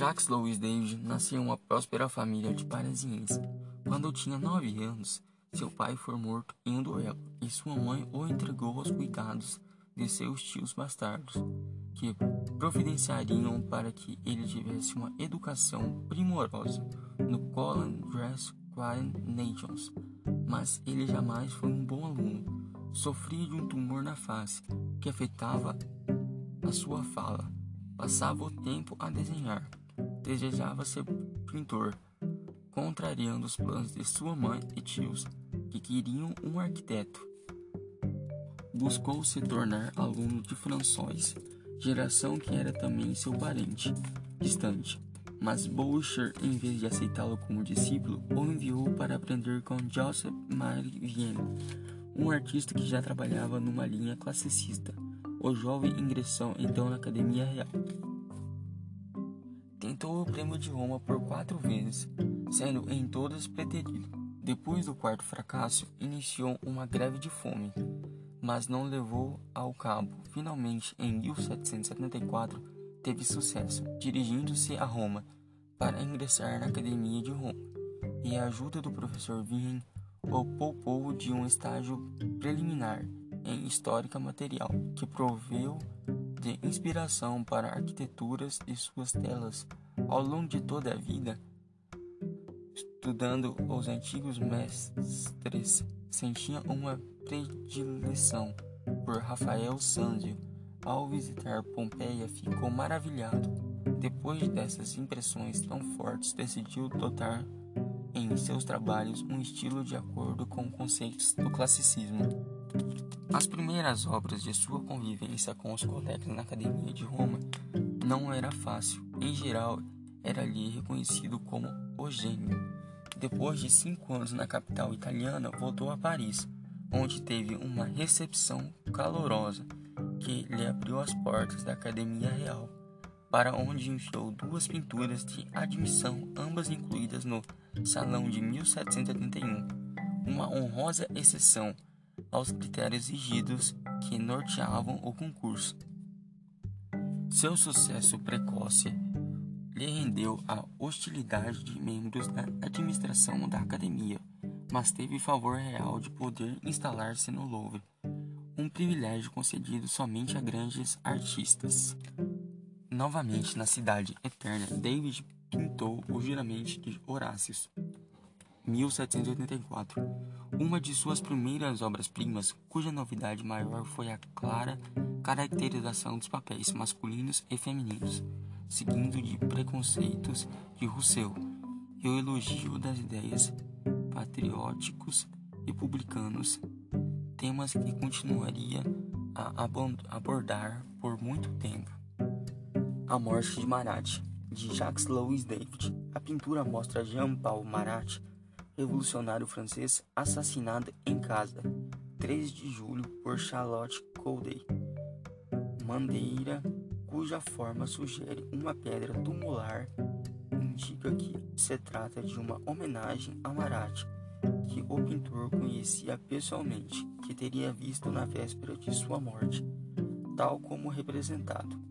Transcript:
Jacques Louis David nasceu em uma próspera família de parisienses. Quando tinha nove anos, seu pai foi morto em um duelo e sua mãe o entregou aos cuidados de seus tios bastardos, que providenciariam para que ele tivesse uma educação primorosa no College Dress Nations. Mas ele jamais foi um bom aluno. Sofria de um tumor na face que afetava a sua fala. Passava o tempo a desenhar. Desejava ser pintor, contrariando os planos de sua mãe e tios, que queriam um arquiteto. Buscou se tornar aluno de François, geração que era também seu parente distante. Mas Boucher, em vez de aceitá-lo como discípulo, o enviou para aprender com Joseph Marie Vienne, um artista que já trabalhava numa linha classicista. O jovem ingressou então na Academia Real. Tentou o prêmio de Roma por quatro vezes, sendo em todas preterido. Depois do quarto fracasso, iniciou uma greve de fome mas não levou ao cabo. Finalmente, em 1774, teve sucesso, dirigindo-se a Roma para ingressar na Academia de Roma, e a ajuda do professor Wien o poupou de um estágio preliminar em Histórica Material, que proveu de inspiração para arquiteturas de suas telas ao longo de toda a vida, estudando os antigos mestres, sentia uma predileção por Rafael Sanzio. Ao visitar Pompeia, ficou maravilhado. Depois dessas impressões tão fortes, decidiu dotar em seus trabalhos um estilo de acordo com conceitos do classicismo. As primeiras obras de sua convivência com os colegas na Academia de Roma não era fácil. Em geral, era-lhe reconhecido como o gênio. Depois de cinco anos na capital italiana, voltou a Paris onde teve uma recepção calorosa que lhe abriu as portas da Academia Real, para onde enfiou duas pinturas de admissão, ambas incluídas no Salão de 1781, uma honrosa exceção aos critérios exigidos que norteavam o concurso. Seu sucesso precoce lhe rendeu a hostilidade de membros da administração da academia, mas teve favor real de poder instalar-se no Louvre, um privilégio concedido somente a grandes artistas. Novamente na cidade eterna, David pintou o Juramento de Horácios, 1784, uma de suas primeiras obras-primas, cuja novidade maior foi a clara caracterização dos papéis masculinos e femininos, seguindo de preconceitos de Rousseau e o elogio das ideias patrióticos republicanos, temas que continuaria a abordar por muito tempo. A morte de Marat, de Jacques Louis David. A pintura mostra Jean-Paul Marat, revolucionário francês, assassinado em casa, 3 de julho, por Charlotte Corday. Mandeira, cuja forma sugere uma pedra tumular indica que se trata de uma homenagem a Marat, que o pintor conhecia pessoalmente, que teria visto na véspera de sua morte, tal como representado.